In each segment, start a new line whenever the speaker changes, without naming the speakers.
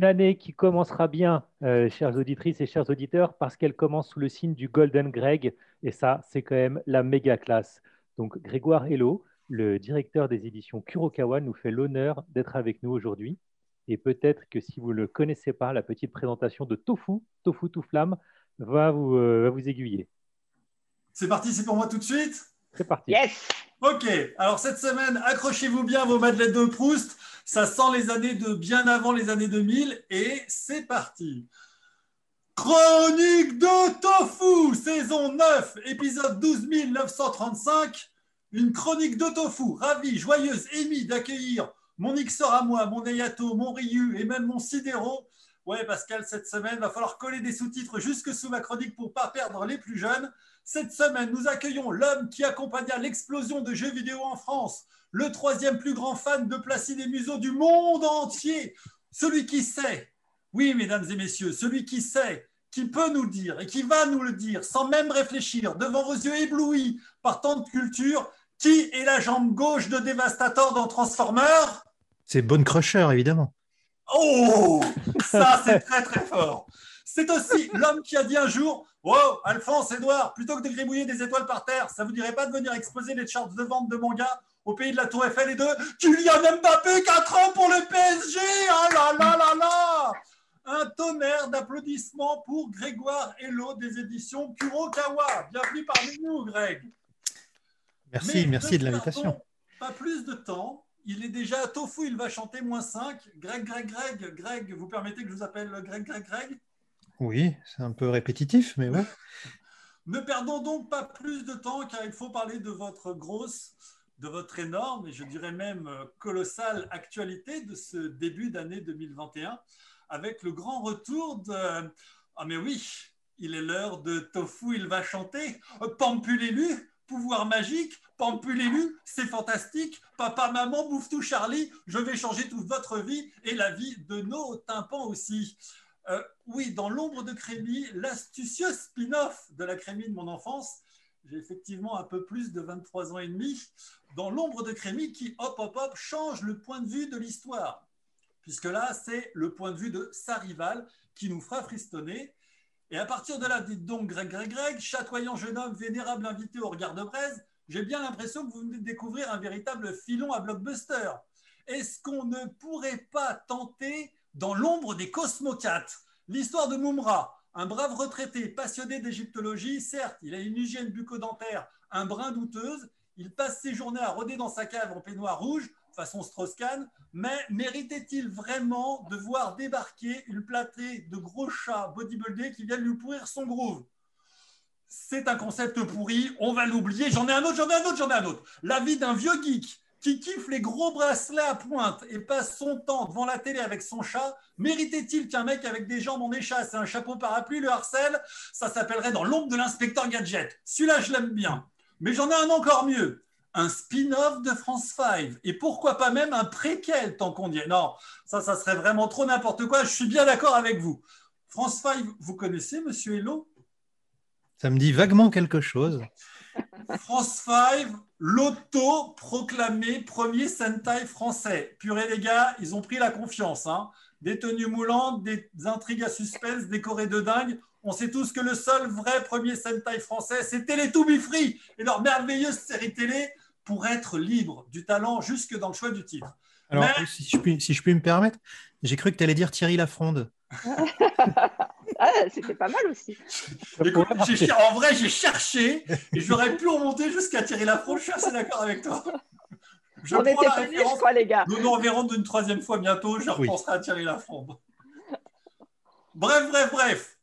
une année qui commencera bien, euh, chères auditrices et chers auditeurs, parce qu'elle commence sous le signe du Golden Greg, et ça, c'est quand même la méga classe. Donc, Grégoire Hello, le directeur des éditions Kurokawa, nous fait l'honneur d'être avec nous aujourd'hui. Et peut-être que si vous ne le connaissez pas, la petite présentation de Tofu, Tofu tout flamme, va vous, euh, va vous aiguiller.
C'est parti, c'est pour moi tout de suite
C'est parti.
Yes
Ok, alors cette semaine, accrochez-vous bien vos madeleines de Proust. Ça sent les années de bien avant les années 2000 et c'est parti. Chronique de Tofu, saison 9, épisode 12 935. Une chronique de Tofu, ravie, joyeuse, émie d'accueillir mon Ixor à moi, mon Ayato, mon Ryu et même mon Sidero. Ouais, Pascal, cette semaine, va falloir coller des sous-titres jusque sous ma chronique pour pas perdre les plus jeunes. Cette semaine, nous accueillons l'homme qui accompagna l'explosion de jeux vidéo en France, le troisième plus grand fan de Placide et Museau du monde entier, celui qui sait, oui, mesdames et messieurs, celui qui sait, qui peut nous le dire et qui va nous le dire sans même réfléchir, devant vos yeux éblouis par tant de culture, qui est la jambe gauche de Devastator dans Transformers?
C'est Bonne Crusher, évidemment.
Oh, ça c'est très très fort. C'est aussi l'homme qui a dit un jour Oh, Alphonse, Edouard, plutôt que de gribouiller des étoiles par terre, ça vous dirait pas de venir exposer les charts de vente de manga au pays de la Tour Eiffel et de Kylian Mbappé, 4 ans pour le PSG Ah là là là là Un tonnerre d'applaudissements pour Grégoire Hello des éditions Kurokawa. Bienvenue parmi nous, Greg.
Merci, merci de l'invitation.
Pas plus de temps. Il est déjà à Tofu, il va chanter moins 5. Greg, Greg, Greg, Greg, vous permettez que je vous appelle Greg, Greg, Greg?
Oui, c'est un peu répétitif, mais ouais.
ne perdons donc pas plus de temps car il faut parler de votre grosse, de votre énorme et je dirais même euh, colossale actualité de ce début d'année 2021 avec le grand retour de... Ah mais oui, il est l'heure de Tofu, il va chanter. Pampulelu, pouvoir magique, Pampulelu, c'est fantastique. Papa, maman, bouffe tout Charlie, je vais changer toute votre vie et la vie de nos tympans aussi. Euh, oui, dans l'ombre de Crémy, l'astucieux spin-off de la Crémy de mon enfance. J'ai effectivement un peu plus de 23 ans et demi. Dans l'ombre de Crémy qui, hop, hop, hop, change le point de vue de l'histoire. Puisque là, c'est le point de vue de sa rivale qui nous fera fristonner. Et à partir de là, dites donc Greg, Greg, Greg, chatoyant jeune homme, vénérable invité au regard de braise, j'ai bien l'impression que vous venez de découvrir un véritable filon à blockbuster. Est-ce qu'on ne pourrait pas tenter dans l'ombre des cosmocates. L'histoire de Mumra, un brave retraité passionné d'égyptologie, certes, il a une hygiène bucco-dentaire un brin douteuse, il passe ses journées à rôder dans sa cave en peignoir rouge, façon Strauss-Kahn, mais méritait-il vraiment de voir débarquer une platée de gros chats bodybuildés qui viennent lui pourrir son groove? C'est un concept pourri, on va l'oublier. J'en ai un autre, j'en ai un autre, j'en ai un autre. La vie d'un vieux geek qui kiffe les gros bracelets à pointe et passe son temps devant la télé avec son chat, méritait-il qu'un mec avec des jambes en échasse et un chapeau parapluie le harcèle? Ça s'appellerait dans l'ombre de l'inspecteur Gadget. Celui-là, je l'aime bien. Mais j'en ai un encore mieux. Un spin-off de France 5. Et pourquoi pas même un préquel, tant qu'on y est. Non, ça, ça serait vraiment trop n'importe quoi. Je suis bien d'accord avec vous. France 5, vous connaissez, monsieur Hello?
Ça me dit vaguement quelque chose.
France 5, l'auto-proclamé premier Sentai français. Purée les gars, ils ont pris la confiance. Hein. Des tenues moulantes, des intrigues à suspense, décorées de dingue. On sait tous que le seul vrai premier Sentai français, c'était les To Be Free et leur merveilleuse série télé pour être libre du talent jusque dans le choix du titre.
Alors, si, je puis, si je puis me permettre, j'ai cru que tu allais dire Thierry Lafronde.
Ah, c'était pas mal aussi.
en vrai, j'ai cherché et j'aurais pu remonter jusqu'à tirer la Je suis assez d'accord avec toi.
Je On était pas je crois, les gars.
Nous nous reverrons d'une troisième fois bientôt. Je repenserai à Thierry Lafronde. Bref, bref, bref.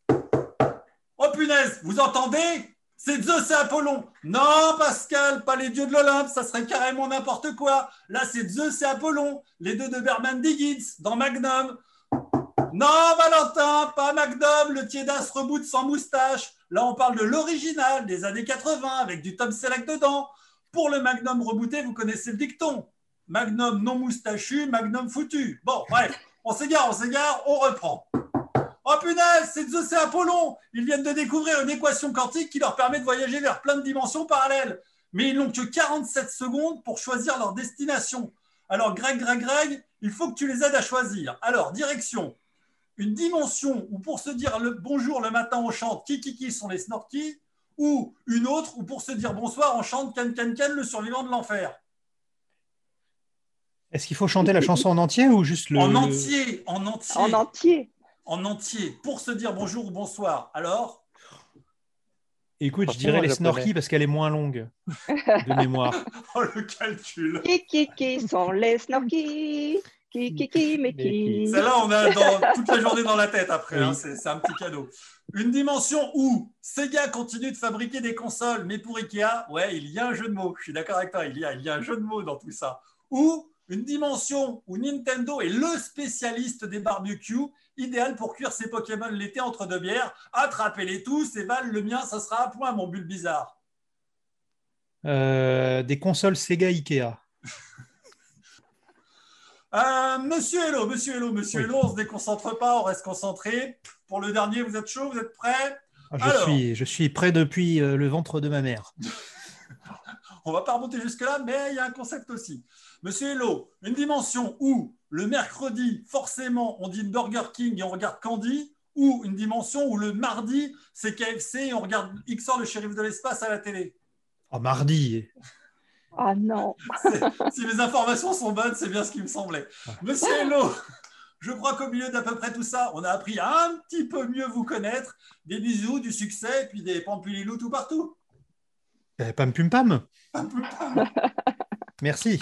Oh punaise, vous entendez? C'est Zeus et Apollon. Non, Pascal, pas les dieux de l'Olympe, ça serait carrément n'importe quoi. Là, c'est Zeus et Apollon, les deux de Berman Diggins dans Magnum. Non, Valentin, pas McDom, le Tiedas reboot sans moustache. Là, on parle de l'original des années 80 avec du Tom Selleck dedans. Pour le Magnum rebooté, vous connaissez le dicton. Magnum non moustachu, Magnum foutu. Bon, bref, on s'égare, on s'égare, on reprend. Oh punaise, c'est Zeus et Apollon. Ils viennent de découvrir une équation quantique qui leur permet de voyager vers plein de dimensions parallèles. Mais ils n'ont que 47 secondes pour choisir leur destination. Alors, Greg, Greg, Greg, il faut que tu les aides à choisir. Alors, direction une dimension où pour se dire le bonjour le matin on chante qui qui qui sont les snorkies ou une autre où pour se dire bonsoir on chante can can can le survivant de l'enfer
Est-ce qu'il faut chanter la chanson en entier ou juste le
En entier, en entier.
En entier.
En entier, pour se dire bonjour ou bonsoir. Alors
Écoute, je dirais les snorkies parce qu'elle est moins longue de mémoire.
oh, le calcul.
Qui, qui, qui sont les snorkies? Qui, qui, qui, mais qui.
Celle-là, on a dans, toute la journée dans la tête après. Hein, c'est un petit cadeau. Une dimension où Sega continue de fabriquer des consoles, mais pour Ikea, ouais, il y a un jeu de mots. Je suis d'accord avec toi, il y, a, il y a un jeu de mots dans tout ça. Ou une dimension où Nintendo est le spécialiste des barbecues, idéal pour cuire ses Pokémon l'été entre deux bières. Attrapez-les tous et Val, le mien, ça sera à point, mon bulle bizarre.
Euh, des consoles Sega Ikea.
Euh, monsieur Hello, Monsieur Hello, Monsieur Hello, on se déconcentre pas, on reste concentré. Pour le dernier, vous êtes chaud, vous êtes prêt
ah, je, suis, je suis prêt depuis euh, le ventre de ma mère.
on va pas remonter jusque-là, mais il y a un concept aussi. Monsieur Hello, une dimension où le mercredi, forcément, on dit Burger King et on regarde Candy, ou une dimension où le mardi, c'est KFC et on regarde XOR, le shérif de l'espace, à la télé?
Oh, mardi
Ah non
Si mes informations sont bonnes, c'est bien ce qui me semblait. Monsieur Hello, je crois qu'au milieu d'à peu près tout ça, on a appris à un petit peu mieux vous connaître. Des bisous, du succès, et puis des pampulilous tout partout.
Eh, pam pum pam. Pam pum pam. Merci.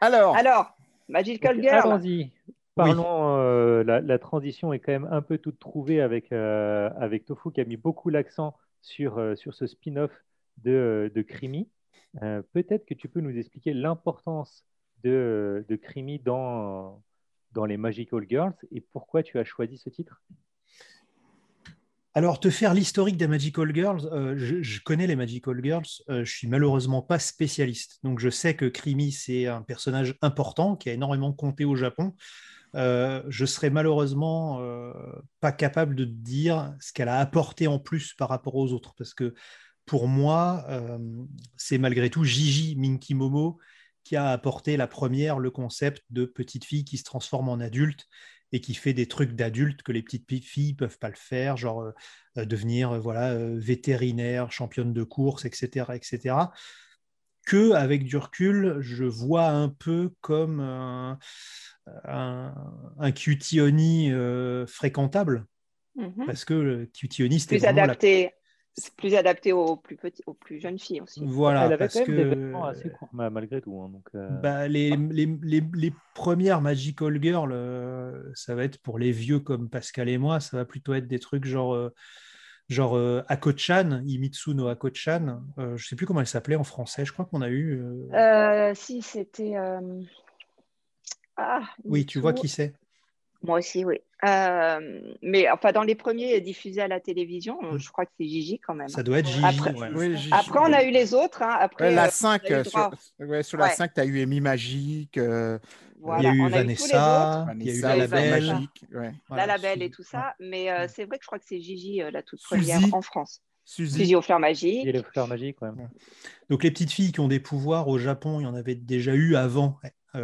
Alors, Alors Magical Girl.
Allons-y. Parlons, euh, la, transition est quand même un peu toute trouvée avec, euh, avec Tofu qui a mis beaucoup l'accent sur, euh, sur ce spin-off de, de Crimi. Peut-être que tu peux nous expliquer l'importance de, de Crimi dans, dans les Magical Girls et pourquoi tu as choisi ce titre?
Alors, te faire l'historique des Magical Girls, euh, je, connais les Magical Girls, euh, je suis malheureusement pas spécialiste. Donc, je sais que Krimi, c'est un personnage important qui a énormément compté au Japon. Euh, je serais malheureusement pas capable de dire ce qu'elle a apporté en plus par rapport aux autres. Parce que pour moi, c'est malgré tout Gigi Minky Momo qui a apporté la première, le concept de petite fille qui se transforme en adulte et qui fait des trucs d'adultes que les petites filles peuvent pas le faire, genre euh, euh, devenir euh, voilà vétérinaire, championne de course, etc., etc. Que avec du recul, je vois un peu comme un, un, un fréquentable, mm-hmm. parce que le QToni c'était
plus adapté c'est plus adapté aux plus petits, aux plus jeunes filles aussi.
Voilà,
elle avait quand même que... des vêtements assez courts malgré tout. Hein, donc, euh,
bah, les, les, les, les, premières Magical Girl, euh, ça va être pour les vieux comme Pascal et moi, ça va plutôt être des trucs genre euh, genre Ako-chan, Imitsu no Ako-chan. je sais plus comment elle s'appelait en français. Je crois qu'on a eu.
si c'était. Ah,
oui, tu vois qui c'est.
Moi aussi, oui. Euh, mais enfin, dans les premiers diffusés à la télévision, mmh. je crois que c'est Gigi quand même.
Ça doit être Gigi.
Après, après on a eu les autres. Hein. Après,
la 5, euh, sur, sur, la 5, tu as eu Amy Magique.
Euh, il y a eu Vanessa, il y a eu La Labelle.
La Labelle et tout ça. Mais c'est vrai que je crois que c'est Gigi la toute première en France.
Suzy.
Suzy aux fleurs magiques.
Et les fleurs magiques, ouais.
Donc les petites filles qui ont des pouvoirs au Japon, il y en avait déjà eu avant. Mmh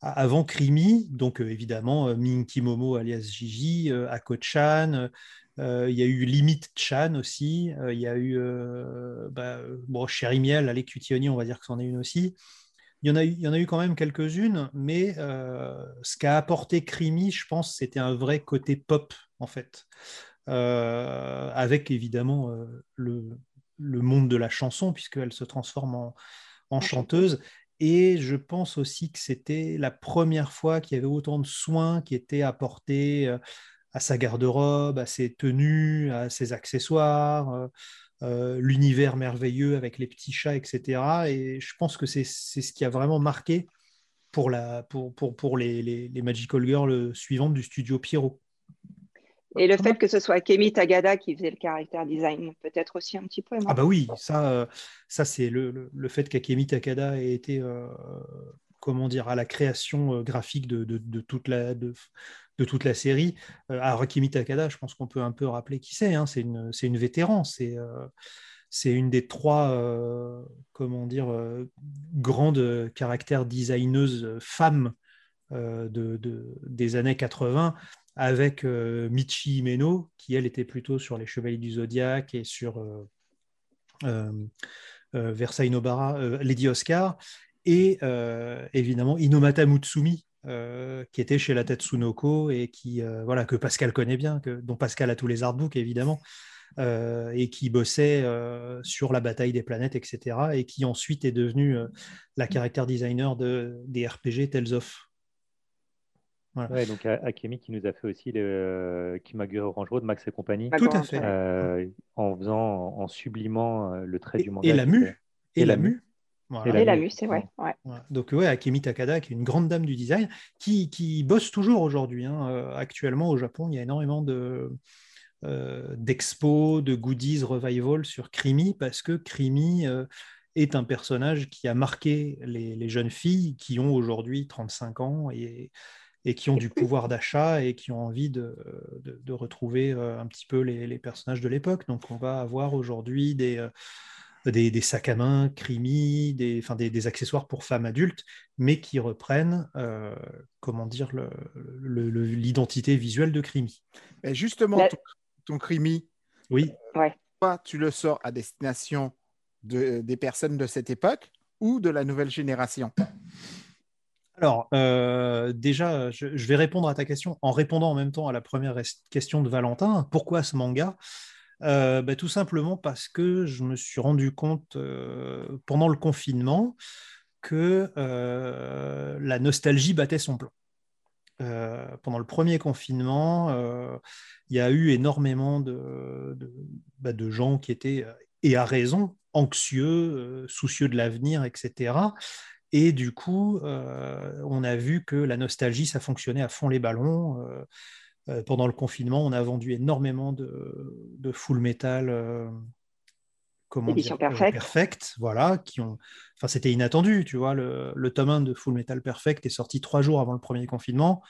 avant Krimi, donc euh, évidemment euh, Minky Momo alias Gigi, euh, Ako-chan, il y a eu Limit Chan aussi, il y a eu bah, bon, Miel, Cutioni, on va dire que c'en est une aussi. Il y, en a eu, il y en a eu quand même quelques-unes, mais ce qu'a apporté Krimi, je pense, c'était un vrai côté pop, en fait. avec évidemment le, le, monde de la chanson, puisqu'elle se transforme en, en chanteuse. Et je pense aussi que c'était la première fois qu'il y avait autant de soins qui étaient apportés à sa garde-robe, à ses tenues, à ses accessoires, l'univers merveilleux avec les petits chats, etc. Et je pense que c'est ce qui a vraiment marqué pour, la, pour, pour, pour les, les, les, Magical Girls suivantes du studio Pierrot.
Et le fait que ce soit Kemi Tagada qui faisait le caractère design, peut-être aussi un petit peu.
ah bah oui, ça, euh, ça c'est le, le, fait qu'Akemi Takada ait été, euh, comment dire, à la création euh, graphique de, de, de, toute la, de, de, toute la série. alors Akemi Takada, je pense qu'on peut un peu rappeler qui c'est. Hein, c'est une, une vétéran. C'est c'est une des trois, comment dire, grandes caractères designeuses femmes de, de, des années 80 avec Michi Imeno, qui elle était plutôt sur les Chevaliers du Zodiaque et sur Versailles Nobara, Lady Oscar, et évidemment Inomata Mutsumi, qui était chez la Tatsunoko et qui, voilà, que Pascal connaît bien, que, dont Pascal a tous les artbooks évidemment, et qui bossait sur la bataille des planètes, etc. Et qui ensuite est devenu la character designer de, des RPG Tales of.
Ouais, donc Akemi qui nous a fait aussi le Kimagure Orange Road, Max et compagnie.
Tout à fait.
en faisant, en sublimant le trait du manga.
Et la mue.
Et, la mue.
Et la mue, c'est vrai. Ouais.
Donc, ouais, Akemi Takada, qui est une grande dame du design, qui, qui bosse toujours aujourd'hui. Hein. Actuellement, au Japon, il y a énormément de, euh, d'expos, de goodies revival sur Crimi, parce que Crimi euh, est un personnage qui a marqué les, jeunes filles qui ont aujourd'hui 35 ans et, et, qui ont du pouvoir d'achat et qui ont envie de, de, retrouver euh, un petit peu les, personnages de l'époque. Donc on va avoir aujourd'hui des, des, sacs à main, Crimi, des, enfin, des, accessoires pour femmes adultes, mais qui reprennent, comment dire, l'identité visuelle de Crimi.
Mais justement, ton crimi,
oui.
Ouais.
Toi, tu le sors à destination de, des personnes de cette époque ou de la nouvelle génération?
Alors, euh, déjà, je, vais répondre à ta question en répondant en même temps à la première question de Valentin. Pourquoi ce manga? Euh, bah, Tout simplement parce que je me suis rendu compte euh, pendant le confinement que la nostalgie battait son plan. Pendant le premier confinement, il y a eu énormément de, bah, gens qui étaient, et à raison, anxieux, soucieux de l'avenir, etc. Et du coup, on a vu que la nostalgie, ça fonctionnait à fond les ballons. pendant le confinement, on a vendu énormément de, de full metal
comment dire, perfect.
perfect. voilà, qui ont, enfin c'était inattendu, tu vois, le, le, tome 1 de Full Metal Perfect est sorti trois jours avant le premier confinement,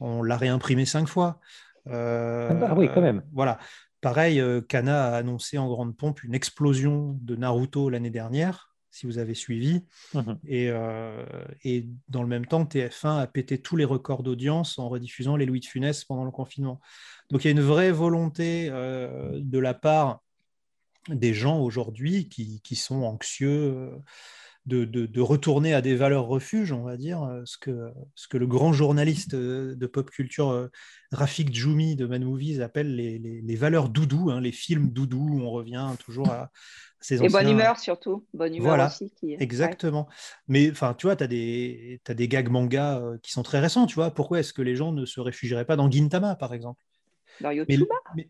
on l'a réimprimé cinq fois.
Euh, ah, bah oui, quand même.
Voilà. Pareil, euh, Kana a annoncé en grande pompe une explosion de Naruto l'année dernière, si vous avez suivi. Mhm. Et, euh, et, dans le même temps, TF1 a pété tous les records d'audience en rediffusant les Louis de Funès pendant le confinement. Donc il y a une vraie volonté de la part des gens aujourd'hui qui, sont anxieux euh, de, retourner à des valeurs refuges, on va dire, euh, ce que, ce que le grand journaliste euh, de pop culture Rafik Djoumi de Man Movies appelle les, valeurs doudou, hein, les films doudou, on revient toujours à ces
anciens... Et bonne humeur surtout, bonne humeur
voilà,
aussi. Qui...
Exactement. Mais enfin, tu vois, tu as des, as des gags manga qui sont très récents, tu vois. Pourquoi est-ce que les gens ne se réfugieraient pas dans Gintama, par exemple?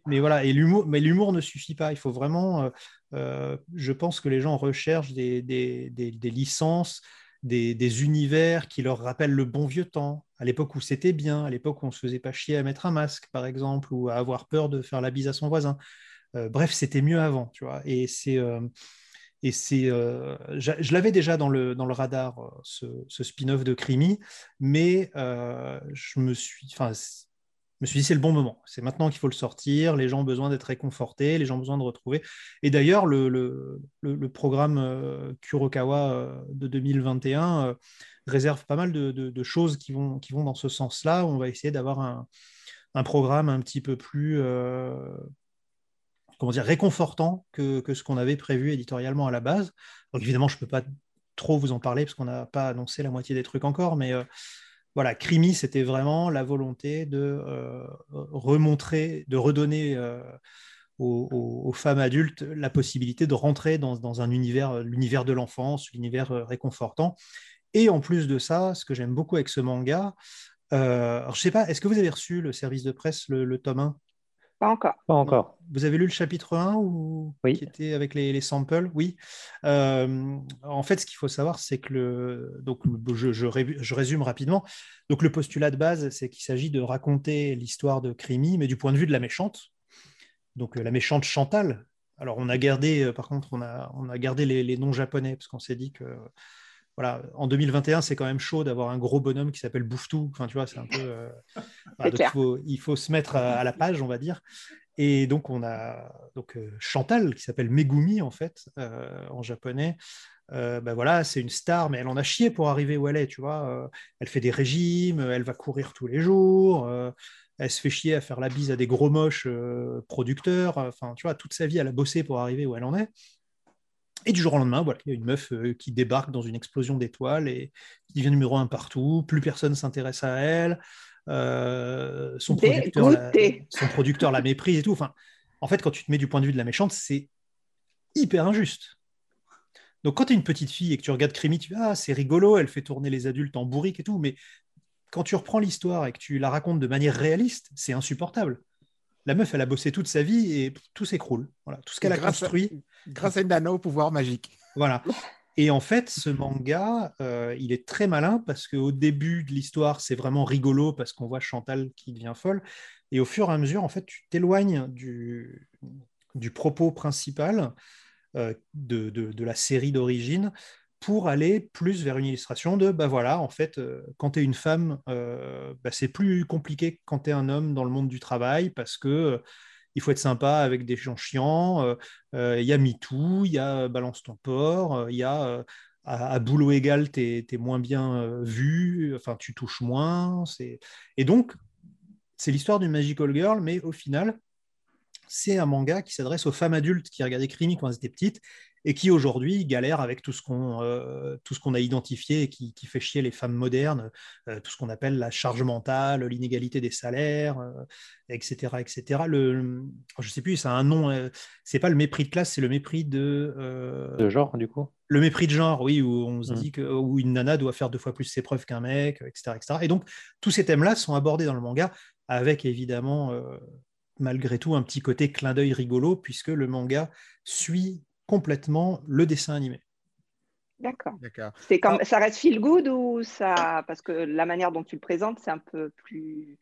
Mais, voilà, et l'humour, mais l'humour ne suffit pas. Il faut vraiment. Euh, euh, je pense que les gens recherchent des, des, des, licences, des, univers qui leur rappellent le bon vieux temps, à l'époque où c'était bien, à l'époque où on se faisait pas chier à mettre un masque, par exemple, ou à avoir peur de faire la bise à son voisin. Euh, bref, c'était mieux avant, tu vois. Et c'est et c'est, je l'avais déjà dans le, dans le radar, ce, ce spin-off de Crimi, mais je me suis, enfin, me suis dit, c'est le bon moment. C'est maintenant qu'il faut le sortir. Les gens ont besoin d'être réconfortés, les gens ont besoin de retrouver. Et d'ailleurs, le, programme euh, Kurokawa euh, de 2021 euh, réserve pas mal de, choses qui vont, dans ce sens-là. On va essayer d'avoir un, programme un petit peu plus comment dire, réconfortant que, ce qu'on avait prévu éditorialement à la base. Évidemment, je ne peux pas trop vous en parler parce qu'on n'a pas annoncé la moitié des trucs encore, mais voilà, Crimi, c'était vraiment la volonté de euh, remontrer, de redonner euh, aux, femmes adultes la possibilité de rentrer dans, un univers, l'univers de l'enfance, l'univers euh, réconfortant. Et en plus de ça, ce que j'aime beaucoup avec ce manga, alors je sais pas, est-ce que vous avez reçu le service de presse, le, le tome 1
pas encore.
Pas encore.
Vous avez lu le chapitre 1 ou...
oui.
qui était avec les, samples? Oui. Euh, en fait, ce qu'il faut savoir, c'est que le. Donc, je, je, résume rapidement. Donc, le postulat de base, c'est qu'il s'agit de raconter l'histoire de Crimi, mais du point de vue de la méchante. Donc, la méchante Chantal. Alors, on a gardé, euh, par contre, on a, on a gardé les, les noms japonais, parce qu'on s'est dit que voilà, en 2021, c'est quand même chaud d'avoir un gros bonhomme qui s'appelle Bouftou. Enfin, tu vois, c'est un peu. Euh, il, faut, il, faut, se mettre à, la page, on va dire. Et donc, on a donc, euh, Chantal, qui s'appelle Megumi, en fait, euh, en japonais. Ben voilà, c'est une star, mais elle en a chié pour arriver où elle est, tu vois. Elle fait des régimes, elle va courir tous les jours, elle se fait chier à faire la bise à des gros moches producteurs. Enfin, tu vois, toute sa vie, elle a bossé pour arriver où elle en est. Et du jour au lendemain, voilà, il y a une meuf euh, qui débarque dans une explosion d'étoiles et qui devient numéro un partout. Plus personne s'intéresse à elle. Euh, son, producteur la,
Dégoûté.
son producteur la méprise et tout. Enfin, en fait, quand tu te mets du point de vue de la méchante, c'est hyper injuste. Donc, quand tu es une petite fille et que tu regardes Crimi, tu dis Ah, c'est rigolo, elle fait tourner les adultes en bourrique et tout. Mais quand tu reprends l'histoire et que tu la racontes de manière réaliste, c'est insupportable. La meuf, elle a bossé toute sa vie et tout s'écroule. Voilà, tout ce qu'elle a
à-
construit.
Grâce à une nana au pouvoir magique.
Voilà. Et en fait, ce manga, euh, il est très malin parce qu'au début de l'histoire, c'est vraiment rigolo parce qu'on voit Chantal qui devient folle. Et au fur et à mesure, en fait, tu t'éloignes du, du propos principal euh, de, de- de la série d'origine pour aller plus vers une illustration de, bah voilà, en fait, euh, quand tu es une femme, euh, bah, c'est plus compliqué que quand tu es un homme dans le monde du travail parce que euh, il faut être sympa avec des gens chiants. Il y a MeToo, il y a Balance ton port, il y a à, boulot égal, tu es, moins bien vu, enfin, tu touches moins. Et donc, c'est l'histoire d'une Magical Girl, mais au final, c'est un manga qui s'adresse aux femmes adultes qui regardaient Crimi quand elles étaient petites et qui aujourd'hui galèrent avec tout ce qu'on euh, tout ce qu'on a identifié et qui, qui fait chier les femmes modernes, euh, tout ce qu'on appelle la charge mentale, l'inégalité des salaires, euh, etc., etc. Le, je sais plus, ça a un nom. c'est pas le mépris de classe, c'est le mépris de
De genre, du coup?
le mépris de genre, oui, où on se
Mm.
dit que où une nana doit faire deux fois plus ses preuves qu'un mec, etc., etc. Et donc, tous ces thèmes-là sont abordés dans le manga, avec évidemment, malgré tout, un petit côté clin d'œil rigolo, puisque le manga suit complètement le dessin animé.
D'accord. C'est comme, ça reste feel good ou ça Parce que la manière dont tu le présentes, c'est un peu plus,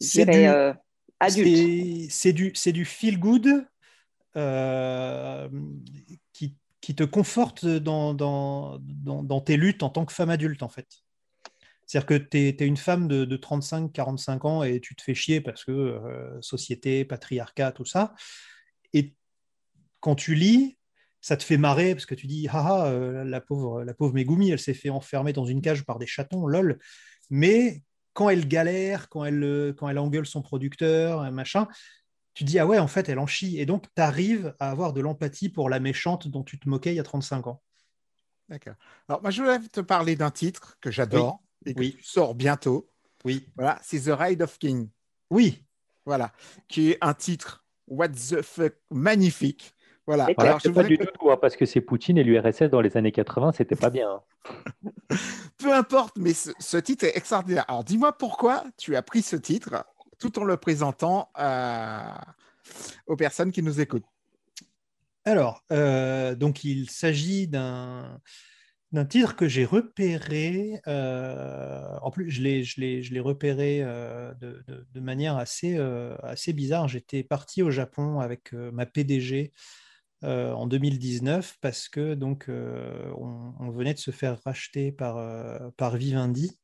je dirais,
du-
euh, adulte.
C'est- du, c'est du feel good euh, qui, qui te conforte dans, dans, dans, dans tes luttes en tant que femme adulte, en fait. C'est-à-dire que tu es, une femme de, de 35-45 ans et tu te fais chier parce que euh, société, patriarcat, tout ça. Et quand tu lis, ça te fait marrer parce que tu dis ah, ah euh, la pauvre la pauvre Megumi elle s'est fait enfermer dans une cage par des chatons lol mais quand elle galère quand elle euh, quand elle engueule son producteur un machin tu dis ah ouais en fait elle en chie et donc tu arrives à avoir de l'empathie pour la méchante dont tu te moquais il y a 35 ans
D'accord. Alors, moi, je voulais te parler d'un titre que j'adore et
Oui.
tu sors bientôt.
oui
Voilà, c'est The Ride of King.
oui
Voilà, qui est un titre what the fuck magnifique. Voilà. Alors, je
pas
voudrais
du
que-
tout, hein, parce que c'est Poutine et l'URSS dans les années 80, c'était pas bien. hein.
peu importe, mais ce, ce titre est extraordinaire. Alors, dis-moi pourquoi tu as pris ce titre tout en le présentant à- aux personnes qui nous écoutent.
Alors, euh, donc il s'agit d'un d'un titre que j'ai repéré. euh, en plus, je l'ai je l'ai- je l'ai repéré euh, de, de- de manière assez, euh, assez bizarre. J'étais parti au Japon avec euh, ma PDG euh, en 2019 parce que donc euh, on, venait de se faire racheter par, euh, par Vivendi.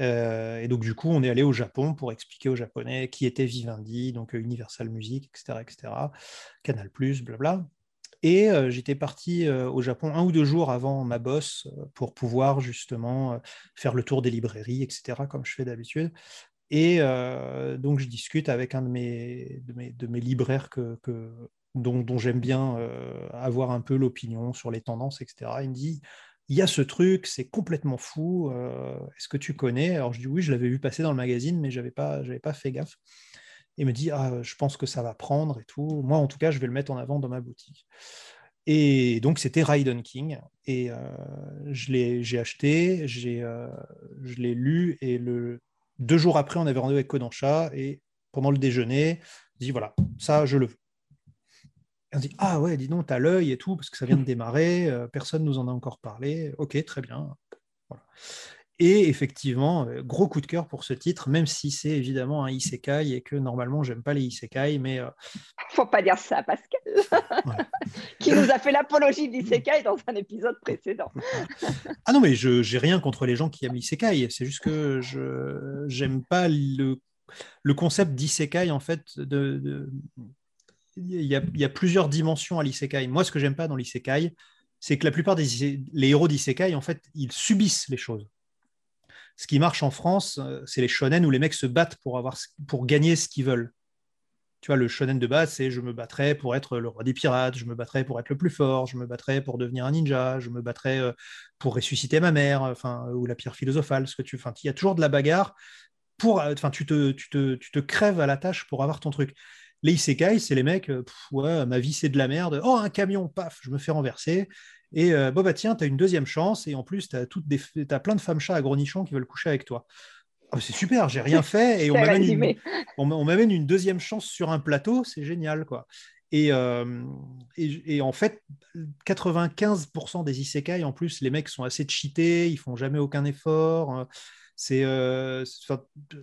Et donc, du coup, on est allé au Japon pour expliquer aux Japonais qui était Vivendi, donc Universal Music, etc., etc., Canal+, blabla. Et j'étais parti au Japon un ou deux jours avant ma bosse pour pouvoir justement faire le tour des librairies, etc., comme je fais d'habitude. Et donc, je discute avec un de mes, de mes, de mes libraires que- dont, j'aime bien euh, avoir un peu l'opinion sur les tendances, etc. Il me dit, il y a ce truc, c'est complètement fou, euh, est-ce que tu connais? Alors, je dis oui, je l'avais vu passer dans le magazine, mais je n'avais pas, j'avais pas fait gaffe. Il me dit, ah, je pense que ça va prendre et tout. Moi, en tout cas, je vais le mettre en avant dans ma boutique. Et donc, c'était Raiden King. Et euh, je l'ai, j'ai acheté, j'ai, je l'ai lu. Et le, deux jours après, on avait rendez-vous avec Kodansha. Et pendant le déjeuner, je dis, voilà, ça, je le veux. On dit, ah ouais, dis donc, t'as l'œil et tout, parce que ça vient de démarrer. euh, personne nous en a encore parlé. Ok, très bien. Voilà. Et effectivement, euh, gros coup de cœur pour ce titre, même si c'est évidemment un isekai et que normalement, j'aime pas les isekai, mais euh,
Faut pas dire ça, Pascal,
Ouais.
qui nous a fait l'apologie d'Isekai dans un épisode précédent.
Ah non, mais je j'ai rien contre les gens qui aiment l'isekai. C'est juste que je j'aime pas le le concept d'isekai, en fait, de, il, y a, plusieurs dimensions à l'isekai. Moi, ce que j'aime pas dans l'isekai, c'est que la plupart des héros d'isekai, en fait, ils subissent les choses. Ce qui marche en France, euh, c'est les shonen où les mecs se battent pour, avoir, pour gagner ce qu'ils veulent. Tu vois, le shonen de base, c'est je me battrai pour être le roi des pirates, je me battrai pour être le plus fort, je me battrai pour devenir un ninja, je me battrai euh, pour ressusciter ma mère, enfin, ou la pierre philosophale. Ce que tu, enfin, il y a toujours de la bagarre pour, euh, enfin, tu te, tu te, tu te crèves à la tâche pour avoir ton truc. Les isekai, c'est les mecs, ouais, ma vie c'est de la merde. Oh, un camion, paf, je me fais renverser. Et euh, bah tiens, tu as une deuxième chance, et en plus, tu as, as, plein de femmes chats à gros nichons qui veulent coucher avec toi. Oh, c'est super, j'ai rien fait, et on m'amène, une, on, m'amène une deuxième chance sur un plateau, c'est génial, quoi. Et, euh, et, en fait, 95% des isekai, en plus, les mecs sont assez cheatés, ils font jamais aucun effort. C'est, euh,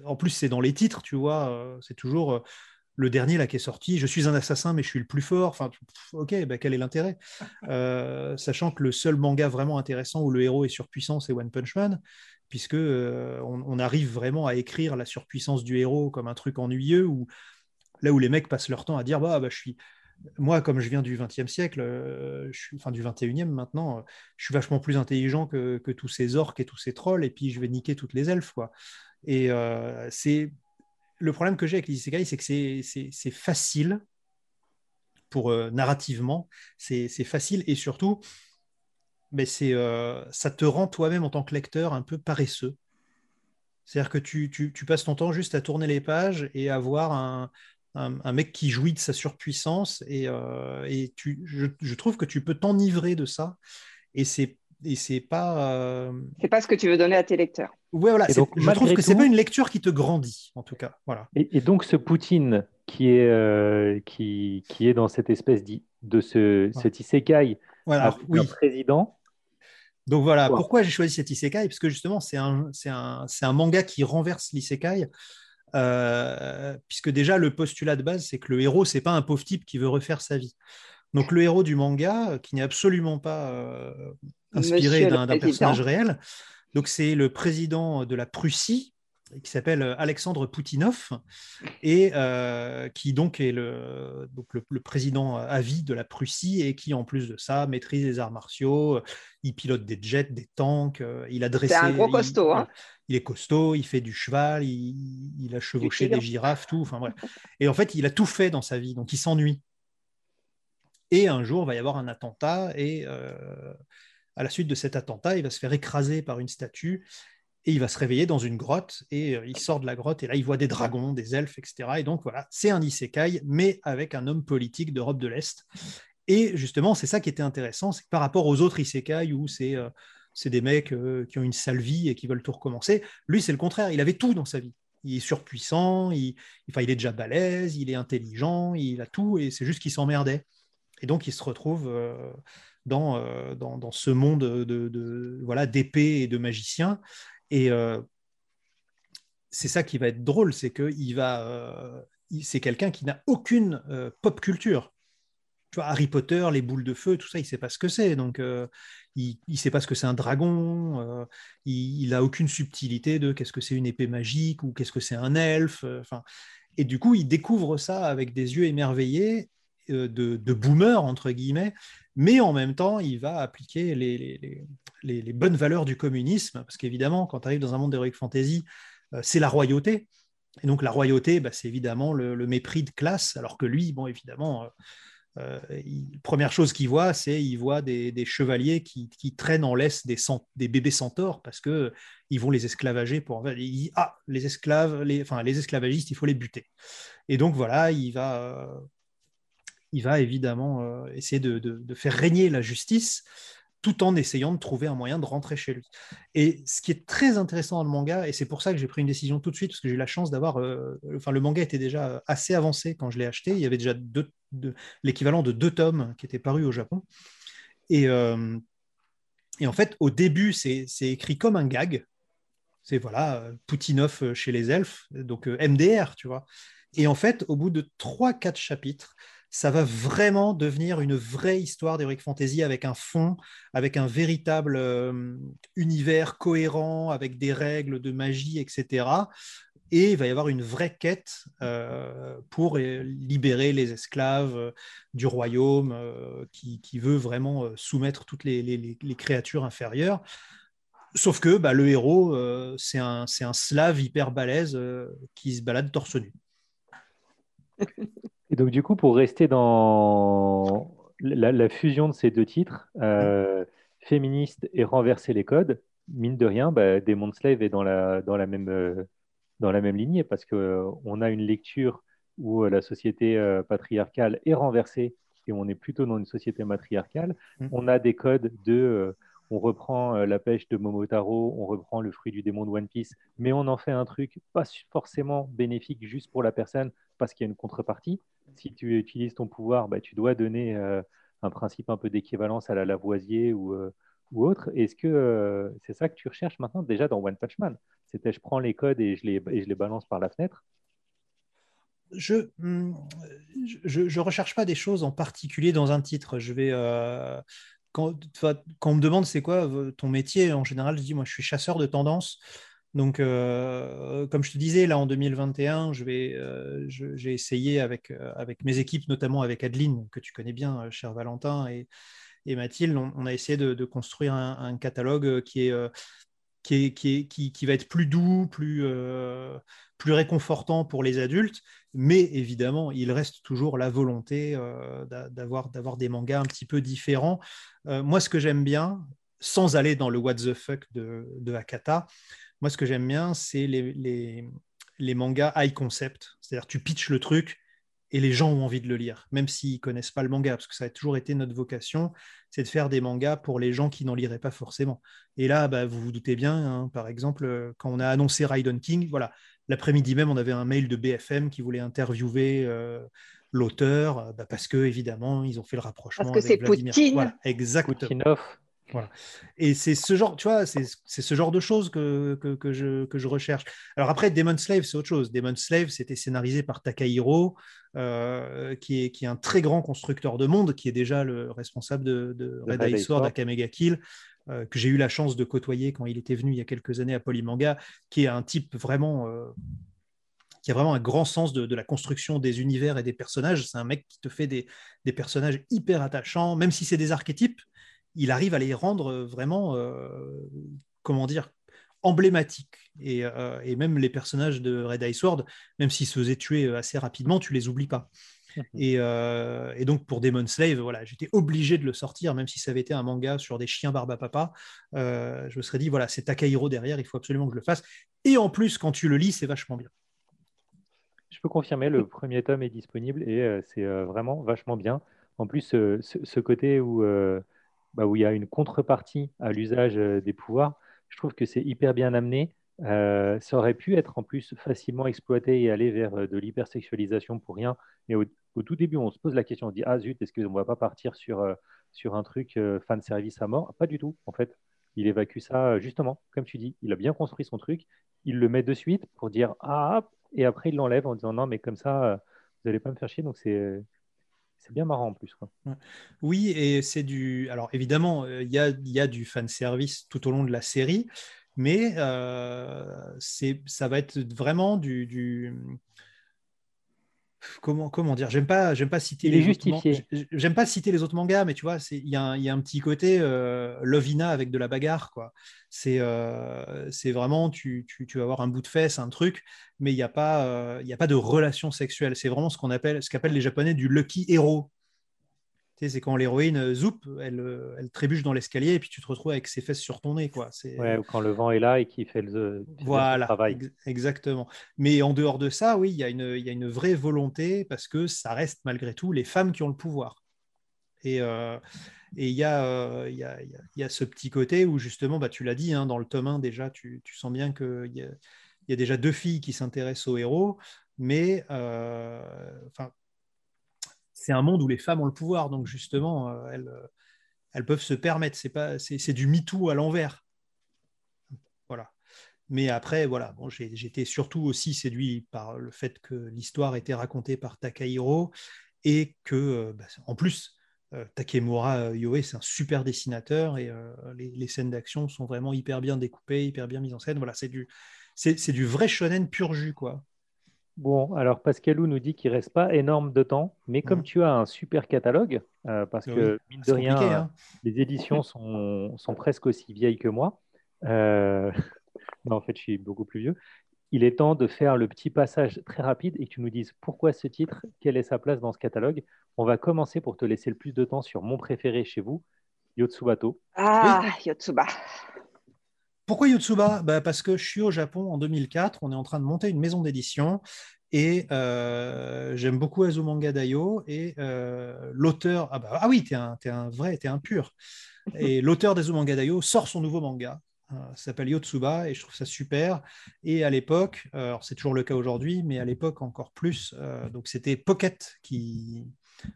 en plus, c'est dans les titres, tu vois. C'est toujours le dernier là qui est sorti, je suis un assassin mais je suis le plus fort. Enfin, ok, bah, quel est l'intérêt? Euh, Sachant que le seul manga vraiment intéressant où le héros est surpuissant, c'est One Punch Man, puisque euh, on, arrive vraiment à écrire la surpuissance du héros comme un truc ennuyeux, ou là où les mecs passent leur temps à dire bah, bah je suis moi, comme je viens du 20e siècle, euh, je suis, enfin du 21e maintenant, je suis vachement plus intelligent que, tous ces orques et tous ces trolls, et puis je vais niquer toutes les elfes. Quoi. Et c'est le problème que j'ai avec les c'est que c'est facile pour euh, narrativement, c'est facile et surtout, mais c'est euh, ça te rend toi-même en tant que lecteur un peu paresseux. C'est-à-dire que tu, passes ton temps juste à tourner les pages et à voir un, mec qui jouit de sa surpuissance et, euh, je, trouve que tu peux t'enivrer de ça et c'est et c'est pas.
C'est pas ce que tu veux donner à tes lecteurs.
Ouais, voilà. Donc, je trouve que c'est pas une lecture qui te grandit, en tout cas. Voilà.
Et, donc ce Poutine qui est euh, qui, qui est dans cette espèce de ce cet isekai,
voilà, oui. un
président.
Donc voilà, pourquoi j'ai choisi cet isekai? Parce que justement, c'est un, un, un, manga qui renverse l'isekai. Euh, puisque déjà le postulat de base, c'est que le héros, c'est pas un pauvre type qui veut refaire sa vie. Donc le héros du manga, qui n'est absolument pas inspiré d'un personnage réel. Donc c'est le président de la Prussie qui s'appelle Alexandre Poutinov et euh, qui donc est le, donc le, président à vie de la Prussie et qui en plus de ça maîtrise les arts martiaux, il pilote des jets, des tanks, il a dressé.
C'est un gros costaud.
Il,
hein.
il, est costaud, il fait du cheval, il, a chevauché des girafes, tout. Enfin bref. Et en fait, il a tout fait dans sa vie, donc il s'ennuie. Et un jour, il va y avoir un attentat et euh, à la suite de cet attentat, il va se faire écraser par une statue et il va se réveiller dans une grotte et euh, il sort de la grotte et là il voit des dragons, des elfes, etc. Et donc voilà, c'est un isekai, mais avec un homme politique d'Europe de l'Est. Et justement, c'est ça qui était intéressant, c'est que par rapport aux autres isekai où c'est euh, des mecs euh, qui ont une sale vie et qui veulent tout recommencer, lui c'est le contraire, il avait tout dans sa vie. Il est surpuissant, il, enfin, il est déjà balèze, il est intelligent, il a tout, et c'est juste qu'il s'emmerdait. Et donc il se retrouve dans, dans, ce monde de, voilà d'épées et de magiciens. Et euh, c'est ça qui va être drôle, c'est que il va, euh, c'est quelqu'un qui n'a aucune pop culture. Tu vois, Harry Potter, les boules de feu, tout ça, il sait pas ce que c'est. Donc, il ne sait pas ce que c'est un dragon. il, n'a aucune subtilité de qu'est-ce que c'est une épée magique ou qu'est-ce que c'est un elfe. Et du coup, il découvre ça avec des yeux émerveillés de, de boomer entre guillemets, mais en même temps, il va appliquer les, bonnes valeurs du communisme, parce qu'évidemment, quand tu arrives dans un monde d'heroic fantasy, euh, c'est la royauté. Et donc la royauté, bah, c'est évidemment le, mépris de classe, alors que lui, bon, évidemment, euh, euh première chose qu'il voit, c'est il voit des, chevaliers qui, traînent en laisse des, bébés centaures parce que ils vont les esclavager pour. Il dit ah les esclaves, les, enfin les esclavagistes, il faut les buter. Et donc voilà, il va il va évidemment euh, essayer de, faire régner la justice tout en essayant de trouver un moyen de rentrer chez lui. Et ce qui est très intéressant dans le manga, et c'est pour ça que j'ai pris une décision tout de suite, parce que j'ai eu la chance d'avoir... Euh, enfin, le manga était déjà assez avancé quand je l'ai acheté, il y avait déjà l'équivalent de deux tomes qui étaient parus au Japon. Et, euh, en fait, au début, c'est écrit comme un gag. C'est voilà, Poutinov chez les elfes, donc MDR, tu vois. Et en fait, au bout de 3-4 chapitres, ça va vraiment devenir une vraie histoire d'Heroic Fantasy avec un fond, avec un véritable euh, univers cohérent, avec des règles de magie, etc. et il va y avoir une vraie quête euh, pour libérer les esclaves euh, du royaume euh, qui, veut vraiment soumettre toutes les, créatures inférieures. Sauf que bah, le héros, c'est un, un, slave hyper balèze qui se balade torse nu.
Et donc, du coup, pour rester dans la, fusion de ces deux titres, féministe et renverser les codes, mine de rien, bah, Demon Slave est dans la, dans la même dans la même lignée parce qu'on euh, a une lecture où euh, la société euh, patriarcale est renversée et on est plutôt dans une société matriarcale. Mm. On a des codes de on reprend la pêche de Momotaro, on reprend le fruit du démon de One Piece, mais on en fait un truc pas forcément bénéfique juste pour la personne parce qu'il y a une contrepartie. Si tu utilises ton pouvoir, bah, tu dois donner un principe un peu d'équivalence à la Lavoisier ou, ou autre. Est-ce que c'est ça que tu recherches maintenant déjà dans One Punch Man? C'était je prends les codes et je les, balance par la fenêtre
je ne hmm, je, recherche pas des choses en particulier dans un titre. Je vais euh, quand, on me demande c'est quoi ton métier, en général, je dis moi je suis chasseur de tendances. Donc, euh, comme je te disais, là en 2021, je vais, euh, j'ai essayé avec, avec mes équipes, notamment avec Adeline, que tu connais bien, cher Valentin, et, et Mathilde, on, a essayé de, construire un, catalogue qui est qui, qui, qui, va être plus doux, plus, euh, plus réconfortant pour les adultes, mais évidemment, il reste toujours la volonté euh, d'avoir, des mangas un petit peu différents. Euh, moi, ce que j'aime bien, sans aller dans le what the fuck de, de Akata, moi, ce que j'aime bien, c'est les mangas high concept, c'est-à-dire tu pitches le truc, et les gens ont envie de le lire, même s'ils connaissent pas le manga, parce que ça a toujours été notre vocation, c'est de faire des mangas pour les gens qui n'en liraient pas forcément. Et là, bah, vous vous doutez bien, hein, par exemple, euh, quand on a annoncé Raiden King, voilà, l'après-midi même, on avait un mail de BFM qui voulait interviewer euh, l'auteur, euh, bah, parce que évidemment, ils ont fait le rapprochement.
Parce que c'est Poutine.
Voilà, exactement. Et c'est ce genre, tu vois, c'est ce genre de choses que, que, je, que je recherche. Alors après, Demon Slave, c'est autre chose. Demon Slave, c'était scénarisé par Takahiro, euh, qui, est, qui est un très grand constructeur de monde, qui est déjà le responsable de, Red Eye Sword, Akamega Kill, que j'ai eu la chance de côtoyer quand il était venu il y a quelques années à Polymanga, qui est un type vraiment... Euh, qui a vraiment un grand sens de, la construction des univers et des personnages. C'est un mec qui te fait des, personnages hyper attachants, même si c'est des archétypes, il arrive à les rendre euh, vraiment, euh, comment dire, emblématiques. Euh, et, même les personnages de Red Eye Sword, même s'ils se faisaient tuer assez rapidement, tu les oublies pas. Et, donc pour Demon Slave, voilà, j'étais obligé de le sortir, même si ça avait été un manga sur des chiens barba papa. je me serais dit, voilà, c'est Takahiro derrière, il faut absolument que je le fasse. Et en plus, quand tu le lis, c'est vachement bien.
Je peux confirmer, le premier tome est disponible et c'est vraiment vachement bien. En plus, ce, côté où bah, où il y a une contrepartie à l'usage euh, des pouvoirs, je trouve que c'est hyper bien amené. Euh, ça aurait pu être en plus facilement exploité et aller vers euh, de l'hypersexualisation pour rien. Et au, tout début, on se pose la question, on se dit ah zut, est-ce qu'on ne va pas partir sur, sur un truc fan service à mort? Pas du tout, en fait. Il évacue ça justement, comme tu dis. Il a bien construit son truc. Il le met de suite pour dire ah, et après il l'enlève en disant non, mais comme ça, vous n'allez pas me faire chier. Donc c'est c'est bien marrant en plus.
Oui, et c'est du. Alors évidemment, euh, il y, a, y a, du fan service tout au long de la série, mais euh, ça va être vraiment du, du, comment, comment dire? J'aime pas, j'aime pas citer
les justifié.
J'aime pas citer les autres mangas, mais tu vois, il y, a un petit côté euh, Lovina avec de la bagarre, quoi. C'est euh, vraiment, tu, tu, tu, vas avoir un bout de fesse, un truc, mais il n'y a pas, euh, a pas de relation sexuelle. C'est vraiment ce qu'on appelle, ce qu'appellent les Japonais du lucky hero c'est quand l'héroïne, euh, zoup, elle, euh, elle trébuche dans l'escalier et puis tu te retrouves avec ses fesses sur ton nez. Quoi.
Ouais, ou quand le vent est là et qu'il fait le,
voilà,
travail.
exactement. Mais en dehors de ça, oui, il y, a une, y a une vraie volonté parce que ça reste malgré tout les femmes qui ont le pouvoir. Et euh, il y, a, y, a, y, a, ce petit côté où justement, bah, tu l'as dit, hein, dans le tome 1 déjà, tu, tu sens bien qu'il y, y a, déjà deux filles qui s'intéressent au héros, mais enfin c'est un monde où les femmes ont le pouvoir, donc justement, euh, elles, euh, elles peuvent se permettre. C'est pas, c'est, du MeToo à l'envers. Voilà. Mais après, voilà, bon, j'étais surtout aussi séduit par le fait que l'histoire était racontée par Takahiro et que, euh, bah, en plus, Takemura Yoe, c'est un super dessinateur et les, scènes d'action sont vraiment hyper bien découpées, hyper bien mises en scène. Voilà, c'est du, c'est c'est du vrai shonen pur jus, quoi.
Bon, alors Pascalou nous dit qu'il reste pas énorme de temps, mais comme tu as un super catalogue, euh, parce
Oui,
que mine de rien,
hein.
les éditions sont, sont presque aussi vieilles que moi. Euh, non, en fait, je suis beaucoup plus vieux. Il est temps de faire le petit passage très rapide et que tu nous dises pourquoi ce titre, quelle est sa place dans ce catalogue. On va commencer pour te laisser le plus de temps sur mon préféré chez vous, Yotsubato.
Ah, Yotsuba.
Pourquoi Yotsuba? Bah Parce que je suis au Japon en 2004, on est en train de monter une maison d'édition et euh, j'aime beaucoup Azumanga Daioh et euh, l'auteur, ah, bah, ah oui, t'es un, t'es un vrai, t'es un pur. Et l'auteur d'Azumanga Daioh sort son nouveau manga, ça s'appelle Yotsuba et je trouve ça super. Et à l'époque, euh, c'est toujours le cas aujourd'hui, mais à l'époque encore plus, euh, donc c'était Pocket qui,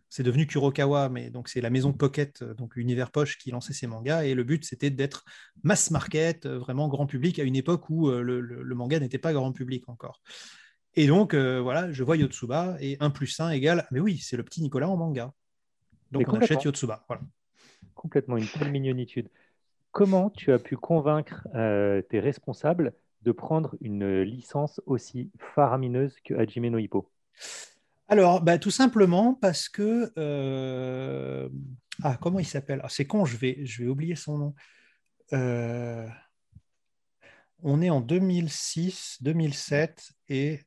c'est devenu Kurokawa, mais donc c'est la maison Pocket, euh, donc Univers Poche, qui lançait ses mangas. Et le but, c'était d'être mass market, euh, vraiment grand public, à une époque où euh, le, le- le manga n'était pas grand public encore. Et donc, euh, voilà, je vois Yotsuba, et 1 plus 1 égale, mais oui, c'est le petit Nicolas en manga. Donc, on achète Yotsuba. Voilà.
Complètement une telle mignonitude. Comment tu as pu convaincre euh, tes responsables de prendre une licence aussi faramineuse que Hajime no Hippo
Alors, bah, tout simplement parce que. euh, Ah, comment il s'appelle? Ah, C'est con, je vais, je vais oublier son nom. Euh, On est en 2006, 2007, et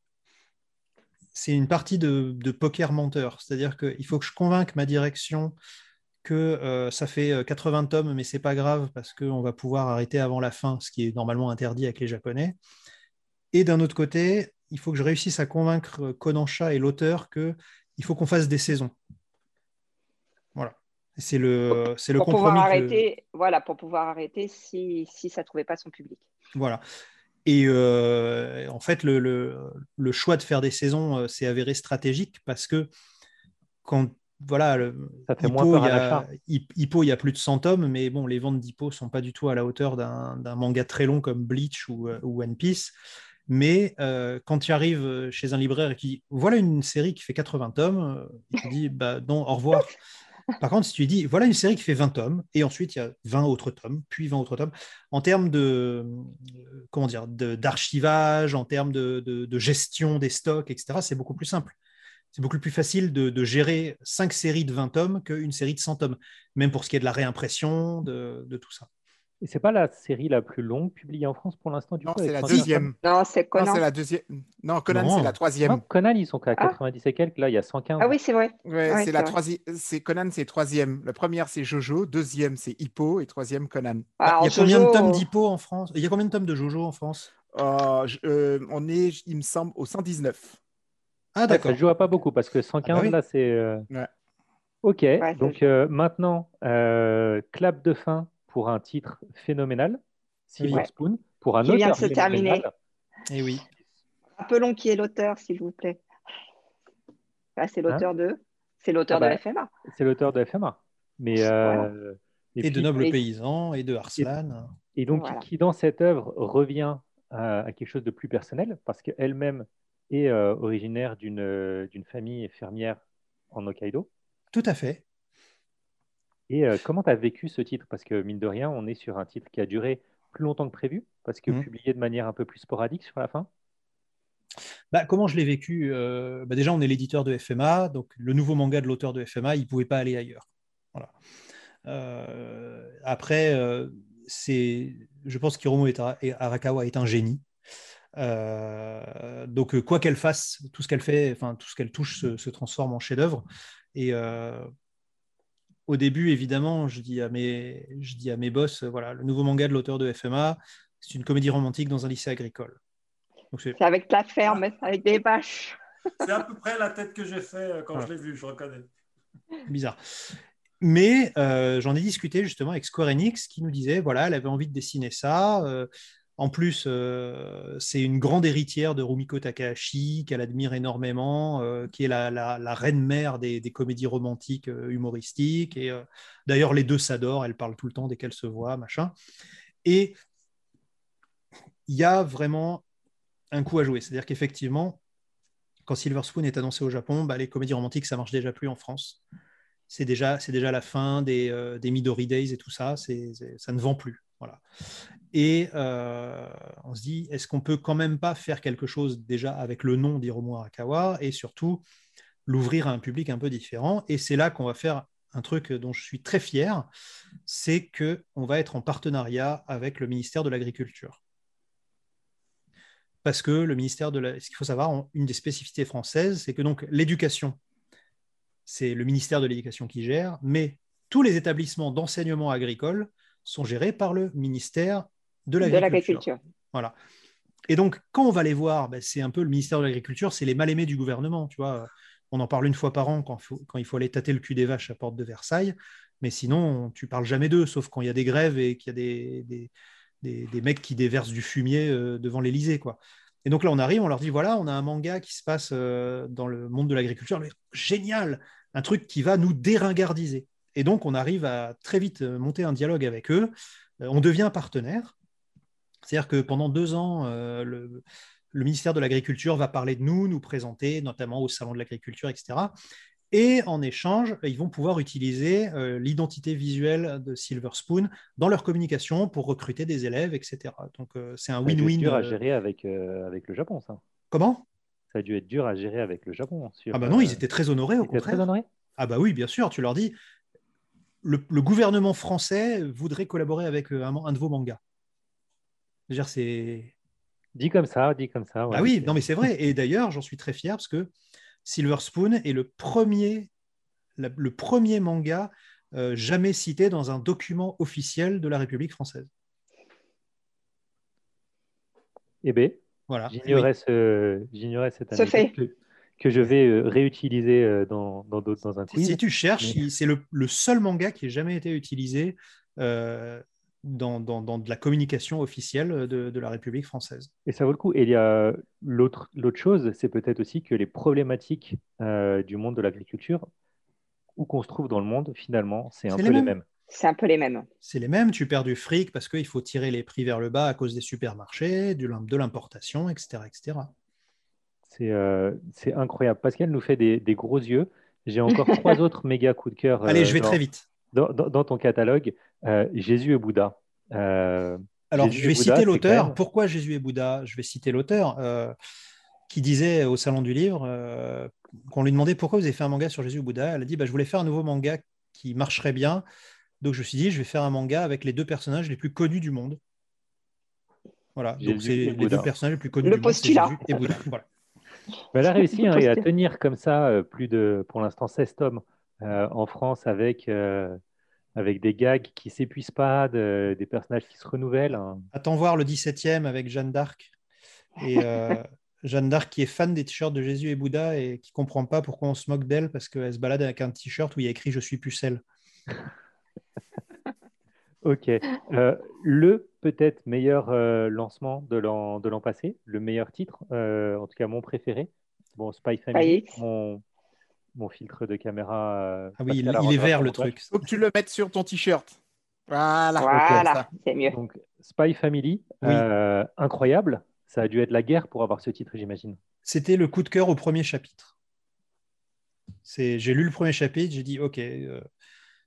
c'est une partie de, poker menteur. C'est-à-dire qu'il faut que je convainque ma direction que euh, ça fait euh, 80 tomes, mais c'est pas grave parce qu'on va pouvoir arrêter avant la fin, ce qui est normalement interdit avec les Japonais. Et d'un autre côté, il faut que je réussisse à convaincre euh, Kodansha et l'auteur que il faut qu'on fasse des saisons. Voilà. C'est le, c'est le
Pour pouvoir
compromis. que-
arrêter, voilà, pour pouvoir arrêter si, si ça ne trouvait pas son public.
Voilà. Et euh, en fait, le, le- le choix de faire des saisons euh, s'est avéré stratégique parce que quand voilà, le,
Ça fait
Hippo,
moins peur
il y a, Hippo, il y a plus de 100 tomes, mais bon, les ventes d'Hippo sont pas du tout à la hauteur d'un d'un manga très long comme Bleach ou, euh, ou One Piece. Mais euh, quand tu arrives chez un libraire et qui dit voilà une série qui fait 80 tomes, euh, il te dit bah non, au revoir. Par contre, si tu lui dis voilà une série qui fait 20 tomes, et ensuite il y a 20 autres tomes, puis 20 autres tomes, en termes de euh, comment dire d'archivage, en termes de, de- de gestion des stocks, etc., c'est beaucoup plus simple. C'est beaucoup plus facile de, de gérer 5 séries de 20 tomes qu'une série de 100 tomes, même pour ce qui est de la réimpression, de tout ça.
Et c'est pas la série la plus longue publiée en France pour l'instant du
Non,
coup,
c'est la
110
deuxième.
Non, c'est
Non,
Conan.
c'est la deuxième. Non, Conan,
Non.
c'est la troisième.
Non, Conan, ils sont qu'à
Ah.
90 et quelques, là il y a 115.
Ah oui, c'est vrai.
Ouais,
Ouais,
c'est
c'est
la troisième. C'est Conan, c'est troisième. La première, c'est Jojo. Deuxième, c'est Hippo. Et troisième, Conan.
Alors,
il y a combien de
Jojo,
tomes d'Hippo en France? Il y a combien de tomes de Jojo en France?
Euh, je- euh, on est, il me semble, au 119.
Ah
Ouais,
d'accord.
ça ne joue à pas beaucoup parce que 115
Ah bah oui.
là c'est. euh,
Ouais.
Ok,
ça
donc euh, maintenant, euh, clap de fin pour un titre phénoménal, Silver
Ouais.
Spoon, pour un
Qui vient de
auteur
se terminer.
Et oui.
Rappelons qui est l'auteur, s'il vous plaît. Ah, c'est l'auteur de. C'est l'auteur
Ah bah,
de FMA.
C'est l'auteur de FMA. Mais, euh,
Et, de
puis-
Nobles
et-
Paysans, et de Arslan.
Et donc,
Voilà.
qui dans cette œuvre revient à, à quelque chose de plus personnel, parce qu'elle-même est euh, originaire d'une euh, d'une famille fermière en Hokkaido.
Tout à fait.
Et euh, comment tu as vécu ce titre? Parce que, mine de rien, on est sur un titre qui a duré plus longtemps que prévu, parce que
Mhm.
publié de manière un peu plus sporadique sur la fin.
Bah, comment je l'ai vécu Euh, bah, Déjà, on est l'éditeur de FMA, donc le nouveau manga de l'auteur de FMA, il ne pouvait pas aller ailleurs. Voilà. Euh, après, euh, c'est, je pense et Arakawa est un génie. Donc, quoi qu'elle fasse, tout ce qu'elle fait, enfin tout ce qu'elle touche se, se transforme en chef-d'œuvre. Et au début, évidemment, je dis à mes, je dis à mes boss, euh, voilà, le nouveau manga de l'auteur de FMA, c'est une comédie romantique dans un lycée agricole. C'est
C'est avec la ferme, avec des vaches.
C'est à peu près la tête que j'ai fait euh, quand
Voilà.
je l'ai vu, je reconnais.
bizarre. Mais euh, j'en ai discuté justement avec Square Enix qui nous disait voilà, elle avait envie de dessiner ça. euh, en plus, euh, c'est une grande héritière de Rumiko Takahashi qu'elle admire énormément, euh, qui est la, reine-mère des, comédies romantiques euh, humoristiques. Et d'ailleurs, les deux s'adorent, elles parlent tout le temps dès qu'elles se voient, machin. Et il y a vraiment un coup à jouer. C'est-à-dire qu'effectivement, quand Silver Spoon est annoncé au Japon, bah, les comédies romantiques, ça marche déjà plus en France c'est déjà, déjà la fin des, Midori Days et tout ça, ça ne vend plus. Voilà. Et euh, on se dit, est-ce qu'on peut quand même pas faire quelque chose déjà avec le nom d'Hiromu Arakawa et surtout l'ouvrir à un public un peu différent? Et c'est là qu'on va faire un truc dont je suis très fier, c'est qu'on va être en partenariat avec le ministère de l'Agriculture. Parce que le ministère de la... Ce qu'il faut savoir, une des spécificités françaises, c'est que donc l'éducation, c'est le ministère de l'Éducation qui gère, mais tous les établissements d'enseignement agricole sont gérés par le ministère de l'Agriculture. Voilà. Et donc, quand on va les voir, ben, c'est un peu le ministère de l'Agriculture, c'est les mal-aimés du gouvernement. Tu vois, on en parle une fois par an quand, quand, il faut aller tâter le cul des vaches à Porte de Versailles, mais sinon, tu parles jamais d'eux, sauf quand il y a des grèves et qu'il y a des, des, des, mecs qui déversent du fumier euh, devant l'Élysée. quoi. Et donc là, on arrive, on leur dit voilà, on a un manga qui se passe euh, dans le monde de l'agriculture. Génial Un truc qui va nous déringardiser. Et donc, on arrive à très vite euh, monter un dialogue avec eux. on devient partenaire. C'est-à-dire que pendant deux ans, le, le ministère de l'Agriculture va parler de nous, nous présenter, notamment au Salon de l'Agriculture, etc. Et en échange, ils vont pouvoir utiliser euh, l'identité visuelle de Silver Spoon dans leur communication pour recruter des élèves, etc. Donc euh, c'est un win-win.
C'est dur à gérer avec, euh, avec le Japon, ça.
Comment?
Ça a dû être dur à gérer avec le Japon.
ah bah non, ils étaient très honorés au contraire.
Très honorés
ah bah oui, bien sûr, tu leur dis, le, gouvernement français voudrait collaborer avec un, un de vos mangas. C'est
Dit comme ça, dit comme ça.
ah oui, non mais c'est vrai. Et d'ailleurs, j'en suis très fier parce que Silver Spoon est le premier, le premier manga euh, jamais cité dans un document officiel de la République française.
Eh bien,
voilà.
j'ignorais cette année que, que, je vais euh, réutiliser euh, dans, dans, dans un quiz.
Si tu cherches, c'est le, le, seul manga qui ait jamais été utilisé dans, de la communication officielle de, la République française.
Et ça vaut le coup. Et il y a l'autre chose, c'est peut-être aussi que les problématiques euh, du monde de l'agriculture, où qu'on se trouve dans le monde, finalement, c'est un peu les mêmes.
C'est un peu les mêmes.
C'est les mêmes. Tu perds du fric parce qu'il faut tirer les prix vers le bas à cause des supermarchés, de l'importation, etc. etc.
Euh, c'est incroyable. Pascal nous fait des, gros yeux. J'ai encore trois autres méga coups de cœur.
Allez, je vais euh, très vite
dans, ton catalogue, euh, Jésus et Bouddha.
Euh, Alors, je vais citer l'auteur. Pourquoi Jésus et Bouddha? Je vais citer l'auteur euh, qui disait au Salon du Livre, qu'on lui demandait pourquoi vous avez fait un manga sur Jésus et Bouddha. Elle a dit bah, Je voulais faire un nouveau manga qui marcherait bien. Donc, je me suis dit Je vais faire un manga avec les deux personnages les plus connus du monde. Voilà, donc c'est les deux personnages les plus connus
le
du
postulat.
monde, Jésus et Bouddha. Voilà.
elle a réussi hein, à tenir comme ça plus de, pour l'instant, 16 tomes. Euh, en France avec, euh, avec des gags qui ne s'épuisent pas, des personnages qui se renouvellent. Hein.
Attends voir le 17e avec Jeanne d'Arc. Et euh, Jeanne d'Arc qui est fan des t-shirts de Jésus et Bouddha et qui ne comprend pas pourquoi on se moque d'elle parce qu'elle se balade avec un t-shirt où il y a écrit Je suis pucelle.
ok. le peut-être meilleur lancement de l'an passé, le meilleur titre, en tout cas mon préféré. Bon, Spy Family, mon, mon filtre de caméra.
Euh, ah oui, il, est vert le truc.
Faut que tu le mettes sur ton t-shirt. Voilà,
voilà c'est mieux.
Donc, Spy Family, euh, incroyable. Ça a dû être la guerre pour avoir ce titre, j'imagine.
C'était le coup de cœur au premier chapitre. J'ai lu le premier chapitre, j'ai dit, OK, euh,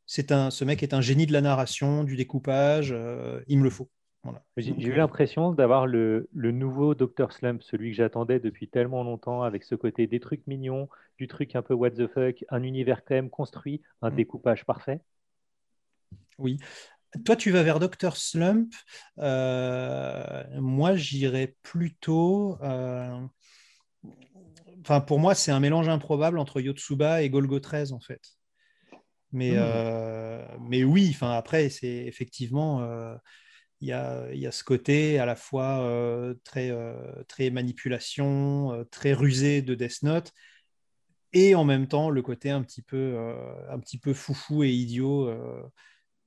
c'est un, ce mec est un génie de la narration, du découpage, il me le faut.
J'ai eu euh, l'impression d'avoir le, nouveau Dr. Slump, celui que j'attendais depuis tellement longtemps, avec ce côté des trucs mignons, du truc un peu what the fuck, un univers quand même construit, un mm. découpage parfait.
Oui. Toi, tu vas vers Dr. Slump. Euh, moi, j'irais plutôt. Euh, enfin, pour moi, c'est un mélange improbable entre Yotsuba et Golgo 13, en fait. Mais, mm. mais oui, enfin, après, c'est effectivement il y, a, ce côté à la fois euh, très, euh, très manipulation, euh, très rusé de Death Note, et en même temps le côté un petit peu, un petit peu foufou et idiot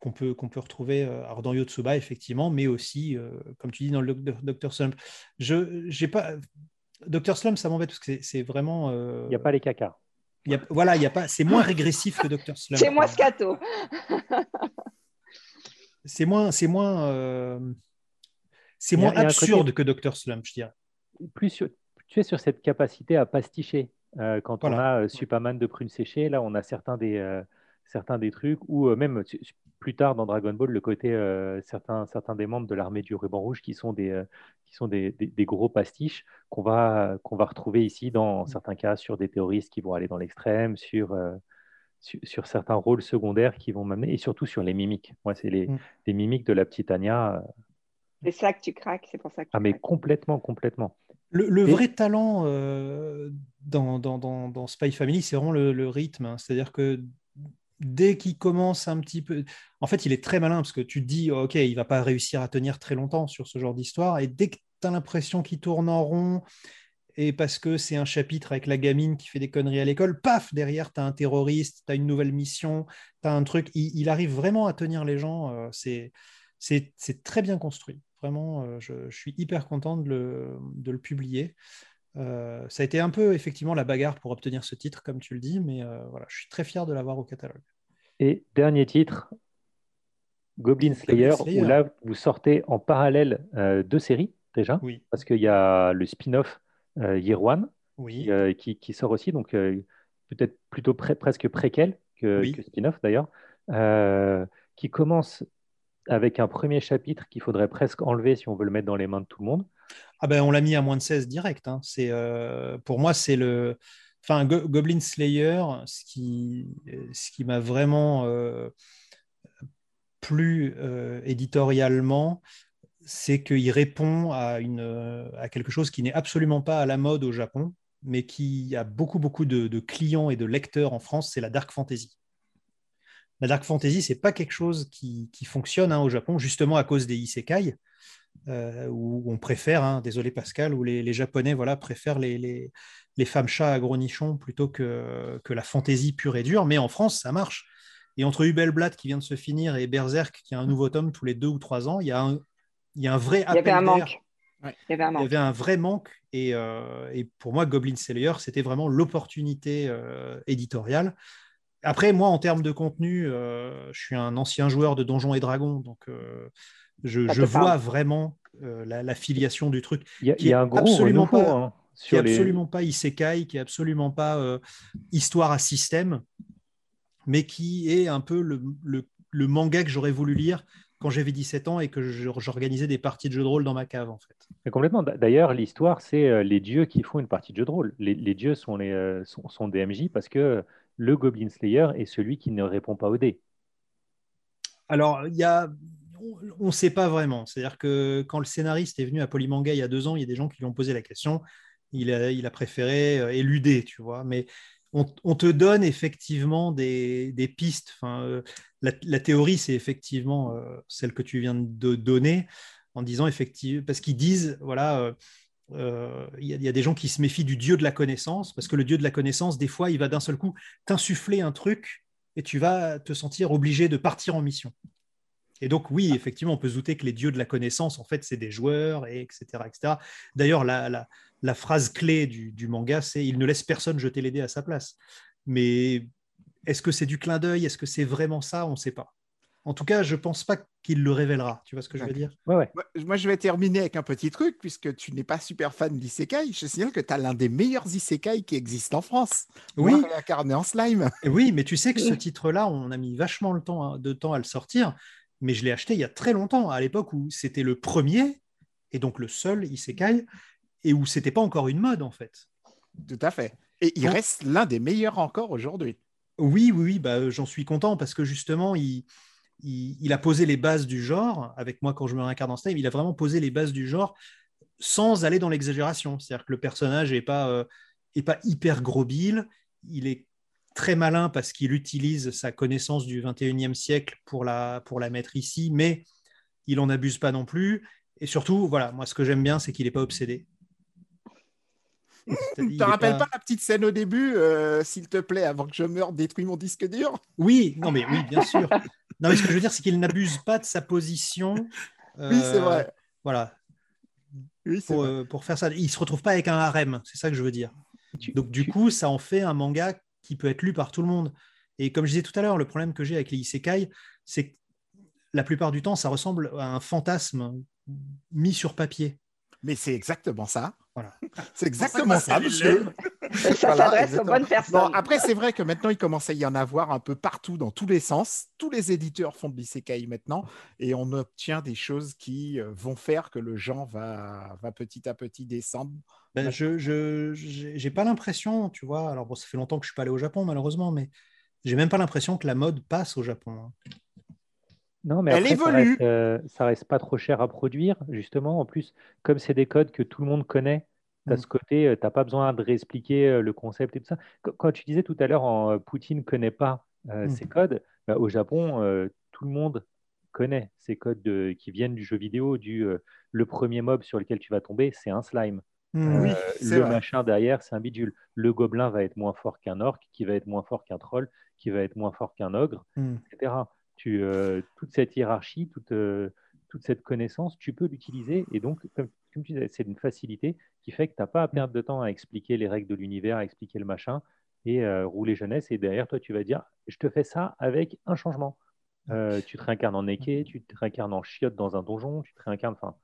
qu'on peut, qu'on peut retrouver alors dans Yotsuba, effectivement, mais aussi, comme tu dis, dans le Dr. Slump. Je, j'ai pas... Dr. Slump, ça m'embête parce que c'est, vraiment...
Il n'y a pas les cacas.
Y a, voilà, y a pas, c'est moins régressif que Dr. Slump.
C'est moins scato
c'est moins, c'est moins, euh, c'est moins absurde que Dr Slump, je dirais.
Plus tu es sur cette capacité à pasticher. Euh, quand on a euh, Superman de prune séchée, là, on a certains des, certains des trucs, ou même plus tard dans Dragon Ball, le côté certains, certains des membres de l'armée du ruban rouge qui sont des, qui sont des, des, gros pastiches qu'on va, qu'on va retrouver ici dans mm. certains cas sur des théoristes qui vont aller dans l'extrême, sur, sur, certains rôles secondaires qui vont m'amener, et surtout sur les mimiques. Moi, c'est les, mm. les, mimiques de la petite Anya.
C'est ça que tu craques, c'est pour ça que.
ah, mais complètement, complètement.
Le, vrai talent euh, dans, dans, dans, Spy Family, c'est vraiment le, rythme. Hein. C'est-à-dire que dès qu'il commence un petit peu. En fait, il est très malin parce que tu te dis, OK, il va pas réussir à tenir très longtemps sur ce genre d'histoire. Et dès que tu as l'impression qu'il tourne en rond, et parce que c'est un chapitre avec la gamine qui fait des conneries à l'école, paf, derrière, tu as un terroriste, tu as une nouvelle mission, tu as un truc. Il, arrive vraiment à tenir les gens. Euh, c'est c'est très bien construit. Vraiment, euh, je, suis hyper content de le, de le publier. Euh, ça a été un peu effectivement la bagarre pour obtenir ce titre, comme tu le dis, mais voilà, je suis très fier de l'avoir au catalogue.
Et dernier titre, Goblin Slayer, où là vous sortez en parallèle deux séries déjà,
oui.
parce qu'il y a le spin-off Year One
oui.
qui, qui, sort aussi, donc peut-être plutôt presque préquel que, que spin-off d'ailleurs, qui commence avec un premier chapitre qu'il faudrait presque enlever si on veut le mettre dans les mains de tout le monde.
Ah ben, on l'a mis à moins de 16 direct. Hein. C'est, euh, pour moi, c'est le. Enfin, Goblin Slayer, ce qui, ce qui m'a vraiment euh, plu euh, éditorialement, c'est qu'il répond à, une, à quelque chose qui n'est absolument pas à la mode au Japon, mais qui a beaucoup, beaucoup de, clients et de lecteurs en France, c'est la dark fantasy. La dark fantasy, c'est pas quelque chose qui, fonctionne hein, au Japon, justement à cause des isekai, euh, où on préfère, hein, désolé Pascal, où les, Japonais voilà, préfèrent les, les, femmes chats à gros nichons plutôt que, que la fantasy pure et dure. Mais en France, ça marche. Et entre Hubelblatt qui vient de se finir et Berserk qui a un nouveau tome tous les deux ou trois ans, il y a un, il y a un vrai
appel Il y avait un manque. Il y avait un
manque. Il y avait un vrai manque. Et, euh, et pour moi, Goblin Slayer, c'était vraiment l'opportunité euh, éditoriale après, moi, en termes de contenu, euh, je suis un ancien joueur de Donjons et Dragons, donc euh, je, vois vraiment euh, la, filiation du truc.
Il y a, un gros absolument pas, hein,
qui n'est absolument pas isekai, qui est absolument pas histoire à système, mais qui est un peu le, manga que j'aurais voulu lire quand j'avais 17 ans et que j'organisais des parties de jeux de rôle dans ma cave, en fait.
complètement. D'ailleurs, l'histoire, c'est les dieux qui font une partie de jeu de rôle. Les, dieux sont, les, sont, sont, des MJ parce que le Goblin Slayer est celui qui ne répond pas au dé
Alors, il y a on ne sait pas vraiment. C'est-à-dire que quand le scénariste est venu à Polymanga il y a deux ans, il y a des gens qui lui ont posé la question. Il a, il a préféré euh, éluder, tu vois. Mais on, te donne effectivement des, pistes. Enfin, euh, la, théorie, c'est effectivement euh, celle que tu viens de donner en disant effectivement, parce qu'ils disent, voilà, euh, il y, a des gens qui se méfient du dieu de la connaissance, parce que le dieu de la connaissance, des fois, il va d'un seul coup t'insuffler un truc et tu vas te sentir obligé de partir en mission. Et donc, oui, effectivement, on peut se douter que les dieux de la connaissance, en fait, c'est des joueurs, et etc. etc. D'ailleurs, la, la, phrase clé du, du manga, c'est Il ne laisse personne jeter les dés à sa place. Mais est-ce que c'est du clin d'œil Est-ce que c'est vraiment ça On ne sait pas. En tout cas, je ne pense pas qu'il le révélera. Tu vois ce que je veux dire?
Ouais,
Moi, je vais terminer avec un petit truc, puisque tu n'es pas super fan d'isekai. Je signale que tu as l'un des meilleurs isekai qui existent en France.
Oui.
Incarné en slime.
Oui, mais tu sais que ce titre-là, on a mis vachement le temps, hein, de temps à le sortir, mais je l'ai acheté il y a très longtemps, à l'époque où c'était le premier, et donc le seul isekai, et où c'était pas encore une mode, en fait.
Tout à fait. Et il reste l'un des meilleurs encore aujourd'hui.
Oui, oui, oui, bah, j'en suis content parce que justement, il, a posé les bases du genre, avec moi quand je me réincarne dans Slime, il a vraiment posé les bases du genre sans aller dans l'exagération. C'est-à-dire que le personnage n'est pas, euh, pas hyper grobile, il est très malin parce qu'il utilise sa connaissance du 21e siècle pour la, pour la mettre ici, mais il n'en abuse pas non plus. Et surtout, voilà, moi ce que j'aime bien, c'est qu'il n'est pas obsédé.
Tu te rappelles pas... la petite scène au début, euh, s'il te plaît, avant que je meure, détruis mon disque dur?
Oui, non mais oui, bien sûr. Non, mais ce que je veux dire, c'est qu'il n'abuse pas de sa position.
oui, c'est vrai. Euh,
voilà. pour, euh, pour, faire ça. Il se retrouve pas avec un harem, c'est ça que je veux dire. Donc, du coup, ça en fait un manga qui peut être lu par tout le monde. Et comme je disais tout à l'heure, le problème que j'ai avec les isekai, c'est que la plupart du temps, ça ressemble à un fantasme mis sur papier.
Mais c'est exactement ça. Voilà. C'est exactement ça, monsieur.
Ça
Voilà,
s'adresse aux bonnes personnes.
Non, après, c'est vrai que maintenant, il commence à y en avoir un peu partout, dans tous les sens. Tous les éditeurs font de l'isekai maintenant, et on obtient des choses qui euh, vont faire que le genre va, va petit à petit descendre.
Ben, je je j'ai j'ai pas l'impression, tu vois. Alors bon, ça fait longtemps que je suis pas allé au Japon malheureusement, mais j'ai même pas l'impression que la mode passe au Japon. hein.
Non, mais
Elle
après, ça
évolue.
reste, euh, ça reste pas trop cher à produire, justement. En plus, comme c'est des codes que tout le monde connaît, tu as
Mm.
ce côté, tu n'as pas besoin de réexpliquer euh, le concept et tout ça. Qu- Quand tu disais tout à l'heure, euh, Poutine ne connaît pas euh,
Mm.
ces codes, bah, au Japon, euh, tout le monde connaît ces codes de- qui viennent du jeu vidéo, du euh, le premier mob sur lequel tu vas tomber, c'est un slime.
Hmm.
Oui,
Euh, le
vrai.
machin derrière, c'est un bidule. Le gobelin va être moins fort qu'un orc, qui va être moins fort qu'un troll, qui va être moins fort qu'un ogre etc. Tu, euh, toute cette hiérarchie, toute, euh, toute cette connaissance, tu peux l'utiliser. Et donc, comme, comme tu disais, c'est une facilité qui fait que tu n'as pas à perdre de temps à expliquer les règles de l'univers, à expliquer le machin et euh, rouler jeunesse. Et derrière, toi, tu vas dire, je te fais ça avec un changement. Tu te réincarnes en Eke, tu te réincarnes en chiotte dans un donjon, tu te réincarnes. Enfin,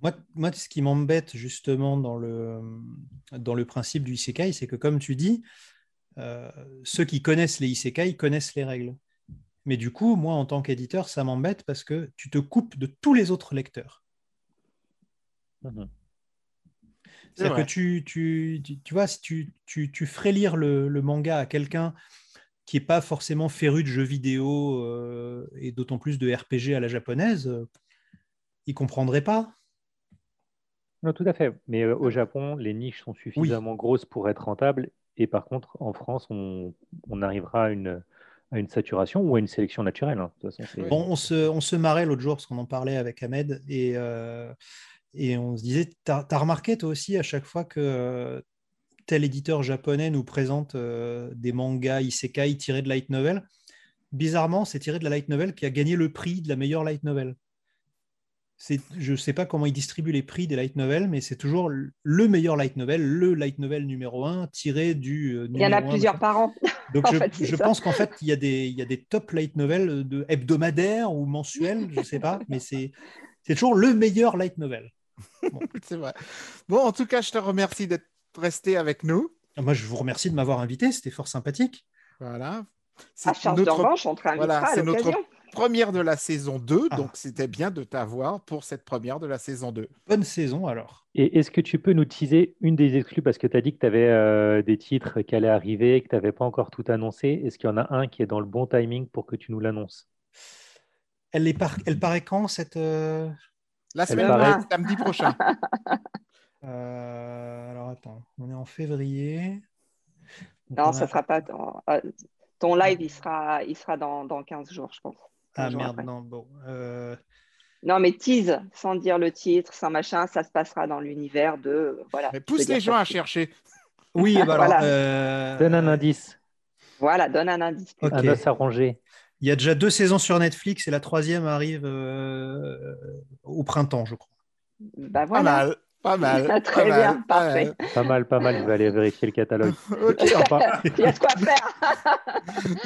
Moi, moi, ce qui m'embête justement dans le, dans le principe du isekai, c'est que comme tu dis, euh, ceux qui connaissent les isekai connaissent les règles. Mais du coup, moi, en tant qu'éditeur, ça m'embête parce que tu te coupes de tous les autres lecteurs.
C'est
C'est-à-dire que tu, tu, tu, tu vois, si tu, tu, tu ferais lire le, le manga à quelqu'un qui n'est pas forcément féru de jeux vidéo euh, et d'autant plus de RPG à la japonaise, euh, il comprendrait pas.
Non, tout à fait. Mais euh, au Japon, les niches sont suffisamment grosses pour être rentables. Et par contre, en France, on, on arrivera à une, à une saturation ou à une sélection naturelle. hein.
On, se, on se marrait l'autre jour parce qu'on en parlait avec Ahmed et, euh, on se disait, t'as as remarqué toi aussi à chaque fois que euh, tel éditeur japonais nous présente euh, des mangas isekai tirés de light novel, bizarrement, c'est tiré de la light novel qui a gagné le prix de la meilleure light novel. C'est- Je ne sais pas comment ils distribuent les prix des light novels, mais c'est toujours le meilleur light novel, le light novel numéro un, tiré du. euh,
Il y en a plusieurs par an.
Donc je,
fait,
pense qu'en fait, il y, a des, il y a des top light novels de hebdomadaires ou mensuels, je ne sais pas, mais c'est toujours le meilleur light novel.
C'est vrai. Bon, en tout cas, je te remercie d'être resté avec nous.
Moi, je vous remercie de m'avoir invité, c'était fort sympathique.
Voilà.
À
C'est notre
revanche, on te réinvitera
voilà, notre
l'occasion.
Première de la saison 2,
Ah.
donc c'était bien de t'avoir pour cette première de la saison 2.
Bonne saison alors.
Et est-ce que tu peux nous teaser une des exclus parce que tu as dit que tu avais des titres qui allaient arriver, que tu n'avais pas encore tout annoncé. Est-ce qu'il y en a un qui est dans le bon timing pour que tu nous l'annonces?
Elle, est par- Elle paraît quand cette. euh,
La semaine
paraît-
prochaine, samedi prochain.
euh, Alors attends, on est en février. Donc,
Non,
on
ça
a-
sera pas. Ton, euh, ton live, il sera, il sera dans, dans 15 jours, je pense.
Ah
15 jours
merde,
après.
non, bon. euh,
Non, mais tease, sans dire le titre, sans machin, ça se passera dans l'univers de. Voilà.
Mais pousse les gens à chercher.
Oui, bah alors,
Voilà.
euh,
Donne un indice,
Voilà, donne un indice.
Arrangé.
Il y a déjà deux saisons sur Netflix et la troisième arrive euh, au printemps, je crois.
Bah
Pas
voilà.
mal. Pas mal.
Très
pas
bien,
mal, pas
parfait.
mal.
Pas mal, pas mal. Je vais aller vérifier le catalogue.
Ok,
Sympa.
Il y a de quoi faire.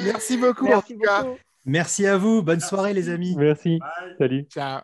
merci beaucoup.
Merci
en tout cas.
Merci à vous. Bonne soirée, les amis.
Merci.
Bye.
Salut.
Ciao.